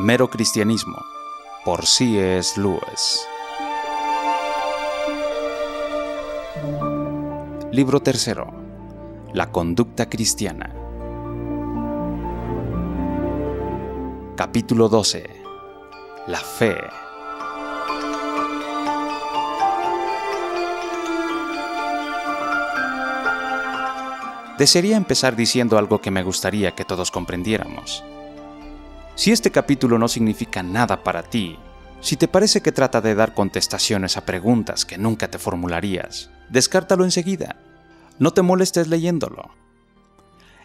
Mero Cristianismo, por C.S. Lewis. Libro tercero. La conducta cristiana. Capítulo 12. La fe. Desearía empezar diciendo algo que me gustaría que todos comprendiéramos. Si este capítulo no significa nada para ti, si te parece que trata de dar contestaciones a preguntas que nunca te formularías, descártalo enseguida. No te molestes leyéndolo.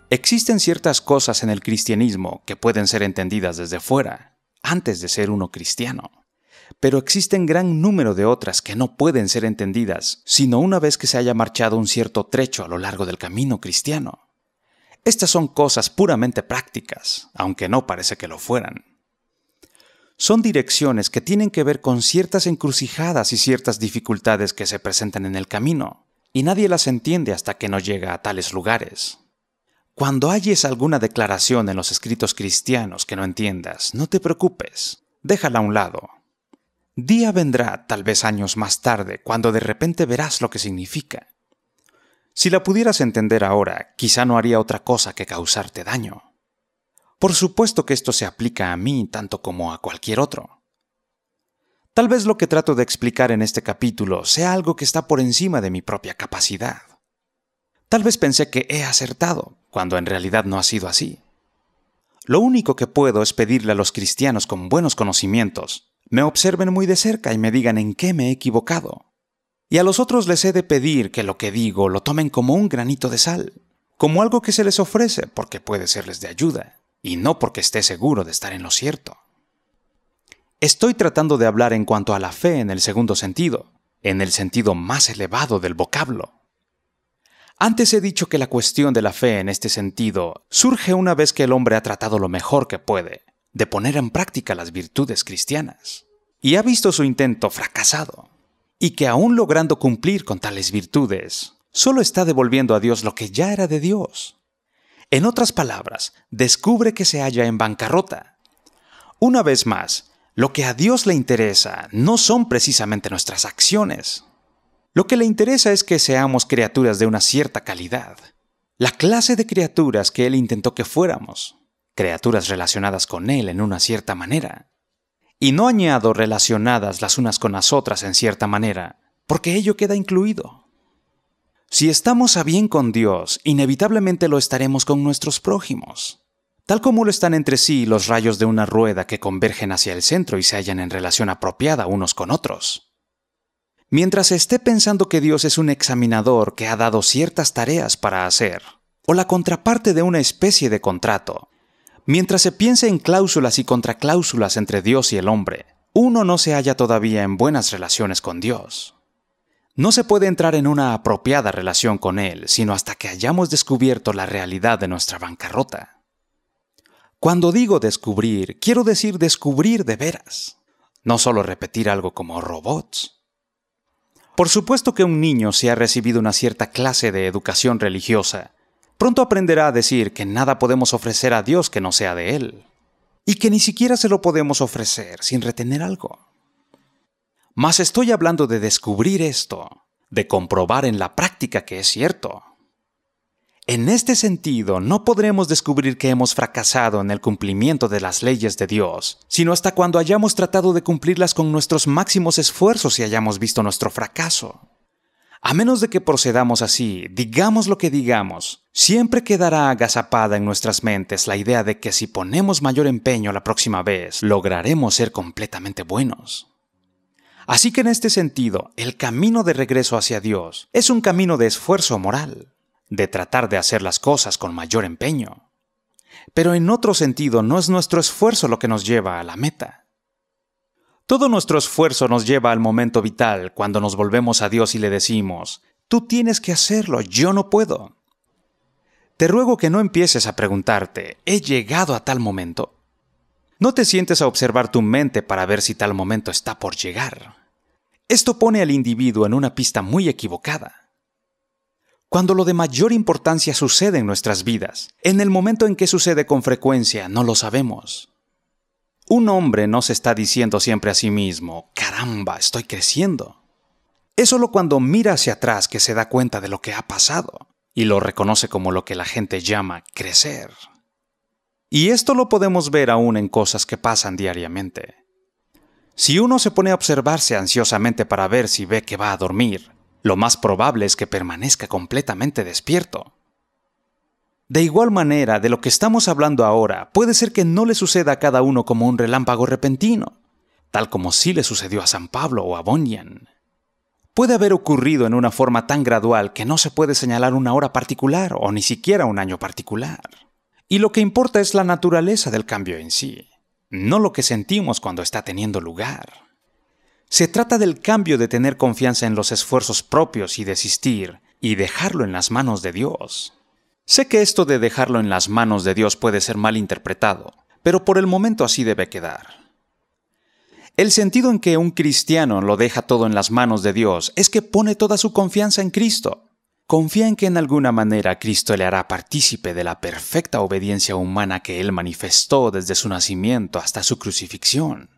Existen ciertas cosas en el cristianismo que pueden ser entendidas desde fuera, antes de ser uno cristiano pero existen gran número de otras que no pueden ser entendidas sino una vez que se haya marchado un cierto trecho a lo largo del camino cristiano. Estas son cosas puramente prácticas, aunque no parece que lo fueran. Son direcciones que tienen que ver con ciertas encrucijadas y ciertas dificultades que se presentan en el camino, y nadie las entiende hasta que no llega a tales lugares. Cuando halles alguna declaración en los escritos cristianos que no entiendas, no te preocupes, déjala a un lado Día vendrá, tal vez años más tarde, cuando de repente verás lo que significa. Si la pudieras entender ahora, quizá no haría otra cosa que causarte daño. Por supuesto que esto se aplica a mí tanto como a cualquier otro. Tal vez lo que trato de explicar en este capítulo sea algo que está por encima de mi propia capacidad. Tal vez pensé que he acertado, cuando en realidad no ha sido así. Lo único que puedo es pedirle a los cristianos con buenos conocimientos me observen muy de cerca y me digan en qué me he equivocado. Y a los otros les he de pedir que lo que digo lo tomen como un granito de sal, como algo que se les ofrece porque puede serles de ayuda, y no porque esté seguro de estar en lo cierto. Estoy tratando de hablar en cuanto a la fe en el segundo sentido, en el sentido más elevado del vocablo. Antes he dicho que la cuestión de la fe en este sentido surge una vez que el hombre ha tratado lo mejor que puede, de poner en práctica las virtudes cristianas, y ha visto su intento fracasado, y que aún logrando cumplir con tales virtudes, solo está devolviendo a Dios lo que ya era de Dios. En otras palabras, descubre que se halla en bancarrota. Una vez más, lo que a Dios le interesa no son precisamente nuestras acciones. Lo que le interesa es que seamos criaturas de una cierta calidad, la clase de criaturas que Él intentó que fuéramos criaturas relacionadas con Él en una cierta manera. Y no añado relacionadas las unas con las otras en cierta manera, porque ello queda incluido. Si estamos a bien con Dios, inevitablemente lo estaremos con nuestros prójimos, tal como lo están entre sí los rayos de una rueda que convergen hacia el centro y se hallan en relación apropiada unos con otros. Mientras esté pensando que Dios es un examinador que ha dado ciertas tareas para hacer, o la contraparte de una especie de contrato, Mientras se piense en cláusulas y contracláusulas entre Dios y el hombre, uno no se halla todavía en buenas relaciones con Dios. No se puede entrar en una apropiada relación con Él sino hasta que hayamos descubierto la realidad de nuestra bancarrota. Cuando digo descubrir, quiero decir descubrir de veras, no solo repetir algo como robots. Por supuesto que un niño si ha recibido una cierta clase de educación religiosa, pronto aprenderá a decir que nada podemos ofrecer a Dios que no sea de Él, y que ni siquiera se lo podemos ofrecer sin retener algo. Mas estoy hablando de descubrir esto, de comprobar en la práctica que es cierto. En este sentido, no podremos descubrir que hemos fracasado en el cumplimiento de las leyes de Dios, sino hasta cuando hayamos tratado de cumplirlas con nuestros máximos esfuerzos y hayamos visto nuestro fracaso. A menos de que procedamos así, digamos lo que digamos, siempre quedará agazapada en nuestras mentes la idea de que si ponemos mayor empeño la próxima vez, lograremos ser completamente buenos. Así que en este sentido, el camino de regreso hacia Dios es un camino de esfuerzo moral, de tratar de hacer las cosas con mayor empeño. Pero en otro sentido, no es nuestro esfuerzo lo que nos lleva a la meta. Todo nuestro esfuerzo nos lleva al momento vital cuando nos volvemos a Dios y le decimos, tú tienes que hacerlo, yo no puedo. Te ruego que no empieces a preguntarte, ¿he llegado a tal momento? No te sientes a observar tu mente para ver si tal momento está por llegar. Esto pone al individuo en una pista muy equivocada. Cuando lo de mayor importancia sucede en nuestras vidas, en el momento en que sucede con frecuencia, no lo sabemos. Un hombre no se está diciendo siempre a sí mismo, caramba, estoy creciendo. Es solo cuando mira hacia atrás que se da cuenta de lo que ha pasado y lo reconoce como lo que la gente llama crecer. Y esto lo podemos ver aún en cosas que pasan diariamente. Si uno se pone a observarse ansiosamente para ver si ve que va a dormir, lo más probable es que permanezca completamente despierto. De igual manera, de lo que estamos hablando ahora, puede ser que no le suceda a cada uno como un relámpago repentino, tal como sí le sucedió a San Pablo o a Bunyan. Puede haber ocurrido en una forma tan gradual que no se puede señalar una hora particular o ni siquiera un año particular. Y lo que importa es la naturaleza del cambio en sí, no lo que sentimos cuando está teniendo lugar. Se trata del cambio de tener confianza en los esfuerzos propios y desistir, y dejarlo en las manos de Dios. Sé que esto de dejarlo en las manos de Dios puede ser mal interpretado, pero por el momento así debe quedar. El sentido en que un cristiano lo deja todo en las manos de Dios es que pone toda su confianza en Cristo. Confía en que en alguna manera Cristo le hará partícipe de la perfecta obediencia humana que Él manifestó desde su nacimiento hasta su crucifixión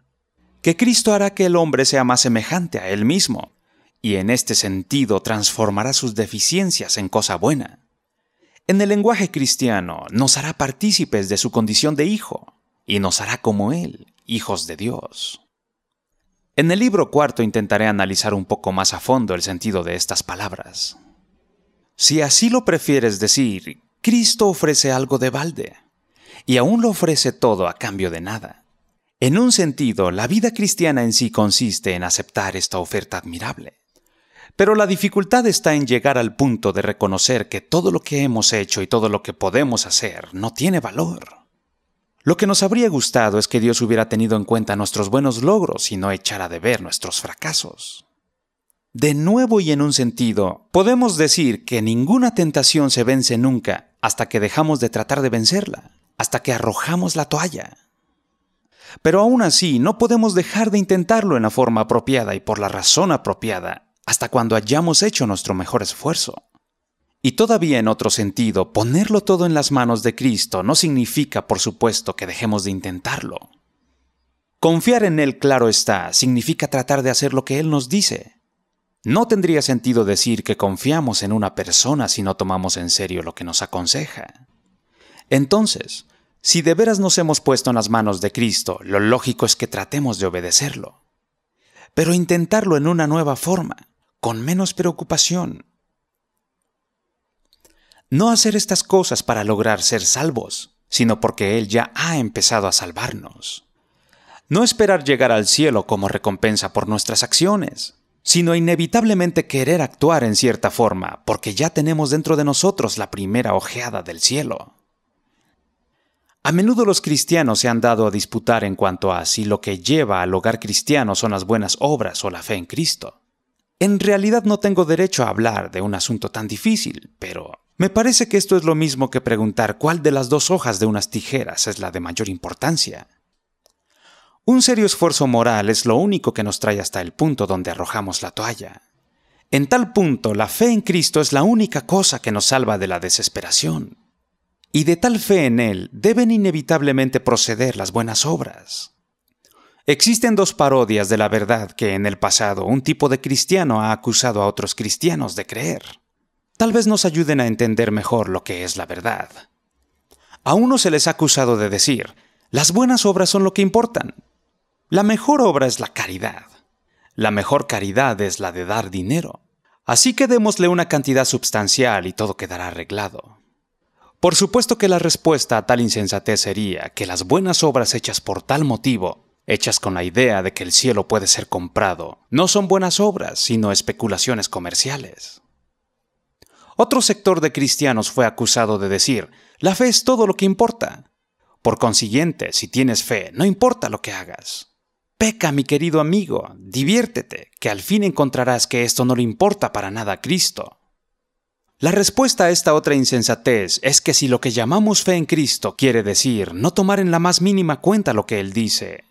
que Cristo hará que el hombre sea más semejante a Él mismo, y en este sentido transformará sus deficiencias en cosa buena. En el lenguaje cristiano nos hará partícipes de su condición de hijo, y nos hará como Él, hijos de Dios. En el libro cuarto intentaré analizar un poco más a fondo el sentido de estas palabras. Si así lo prefieres decir, Cristo ofrece algo de balde, y aún lo ofrece todo a cambio de nada. En un sentido, la vida cristiana en sí consiste en aceptar esta oferta admirable. Pero la dificultad está en llegar al punto de reconocer que todo lo que hemos hecho y todo lo que podemos hacer no tiene valor. Lo que nos habría gustado es que Dios hubiera tenido en cuenta nuestros buenos logros y no echara de ver nuestros fracasos. De nuevo y en un sentido, podemos decir que ninguna tentación se vence nunca hasta que dejamos de tratar de vencerla, hasta que arrojamos la toalla. Pero aún así, no podemos dejar de intentarlo en la forma apropiada y por la razón apropiada, hasta cuando hayamos hecho nuestro mejor esfuerzo. Y todavía en otro sentido, ponerlo todo en las manos de Cristo no significa, por supuesto, que dejemos de intentarlo. Confiar en Él, claro está, significa tratar de hacer lo que Él nos dice. No tendría sentido decir que confiamos en una persona si no tomamos en serio lo que nos aconseja. Entonces, si de veras nos hemos puesto en las manos de Cristo, lo lógico es que tratemos de obedecerlo. Pero intentarlo en una nueva forma, con menos preocupación. No hacer estas cosas para lograr ser salvos, sino porque Él ya ha empezado a salvarnos. No esperar llegar al cielo como recompensa por nuestras acciones, sino inevitablemente querer actuar en cierta forma, porque ya tenemos dentro de nosotros la primera ojeada del cielo. A menudo los cristianos se han dado a disputar en cuanto a si lo que lleva al hogar cristiano son las buenas obras o la fe en Cristo. En realidad no tengo derecho a hablar de un asunto tan difícil, pero me parece que esto es lo mismo que preguntar cuál de las dos hojas de unas tijeras es la de mayor importancia. Un serio esfuerzo moral es lo único que nos trae hasta el punto donde arrojamos la toalla. En tal punto, la fe en Cristo es la única cosa que nos salva de la desesperación y de tal fe en Él deben inevitablemente proceder las buenas obras. Existen dos parodias de la verdad que en el pasado un tipo de cristiano ha acusado a otros cristianos de creer. Tal vez nos ayuden a entender mejor lo que es la verdad. A uno se les ha acusado de decir, las buenas obras son lo que importan. La mejor obra es la caridad. La mejor caridad es la de dar dinero. Así que démosle una cantidad substancial y todo quedará arreglado. Por supuesto que la respuesta a tal insensatez sería que las buenas obras hechas por tal motivo, hechas con la idea de que el cielo puede ser comprado, no son buenas obras, sino especulaciones comerciales. Otro sector de cristianos fue acusado de decir, la fe es todo lo que importa. Por consiguiente, si tienes fe, no importa lo que hagas. Peca, mi querido amigo, diviértete, que al fin encontrarás que esto no le importa para nada a Cristo. La respuesta a esta otra insensatez es que si lo que llamamos fe en Cristo quiere decir no tomar en la más mínima cuenta lo que Él dice,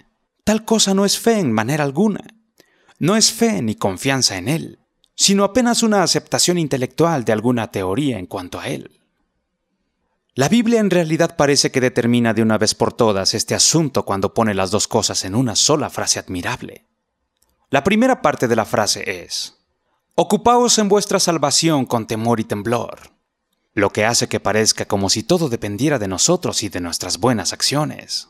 tal cosa no es fe en manera alguna. No es fe ni confianza en Él, sino apenas una aceptación intelectual de alguna teoría en cuanto a Él. La Biblia en realidad parece que determina de una vez por todas este asunto cuando pone las dos cosas en una sola frase admirable. La primera parte de la frase es, Ocupaos en vuestra salvación con temor y temblor, lo que hace que parezca como si todo dependiera de nosotros y de nuestras buenas acciones.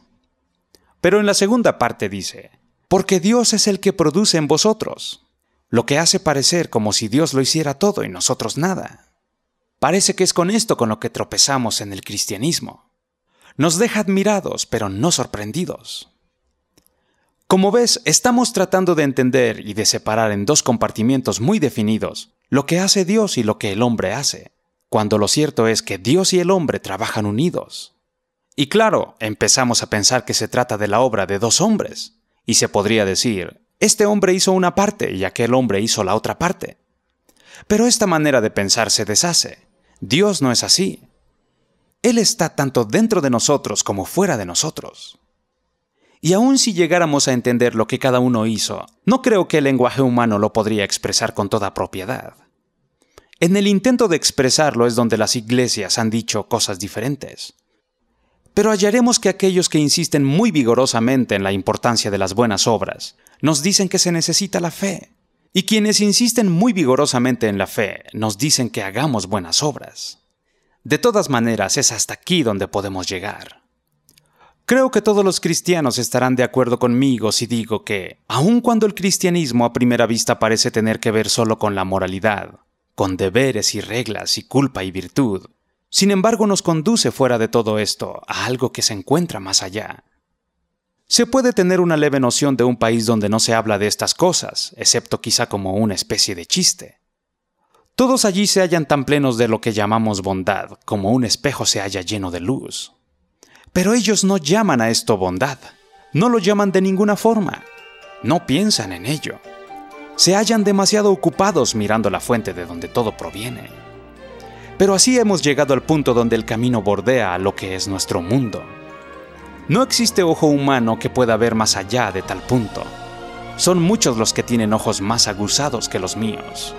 Pero en la segunda parte dice, porque Dios es el que produce en vosotros, lo que hace parecer como si Dios lo hiciera todo y nosotros nada. Parece que es con esto con lo que tropezamos en el cristianismo. Nos deja admirados, pero no sorprendidos. Como ves, estamos tratando de entender y de separar en dos compartimientos muy definidos lo que hace Dios y lo que el hombre hace, cuando lo cierto es que Dios y el hombre trabajan unidos. Y claro, empezamos a pensar que se trata de la obra de dos hombres, y se podría decir, este hombre hizo una parte y aquel hombre hizo la otra parte. Pero esta manera de pensar se deshace. Dios no es así. Él está tanto dentro de nosotros como fuera de nosotros. Y aun si llegáramos a entender lo que cada uno hizo, no creo que el lenguaje humano lo podría expresar con toda propiedad. En el intento de expresarlo es donde las iglesias han dicho cosas diferentes. Pero hallaremos que aquellos que insisten muy vigorosamente en la importancia de las buenas obras nos dicen que se necesita la fe. Y quienes insisten muy vigorosamente en la fe nos dicen que hagamos buenas obras. De todas maneras, es hasta aquí donde podemos llegar. Creo que todos los cristianos estarán de acuerdo conmigo si digo que, aun cuando el cristianismo a primera vista parece tener que ver solo con la moralidad, con deberes y reglas y culpa y virtud, sin embargo, nos conduce fuera de todo esto a algo que se encuentra más allá. Se puede tener una leve noción de un país donde no se habla de estas cosas, excepto quizá como una especie de chiste. Todos allí se hallan tan plenos de lo que llamamos bondad, como un espejo se halla lleno de luz. Pero ellos no llaman a esto bondad, no lo llaman de ninguna forma, no piensan en ello. Se hallan demasiado ocupados mirando la fuente de donde todo proviene. Pero así hemos llegado al punto donde el camino bordea a lo que es nuestro mundo. No existe ojo humano que pueda ver más allá de tal punto. Son muchos los que tienen ojos más aguzados que los míos.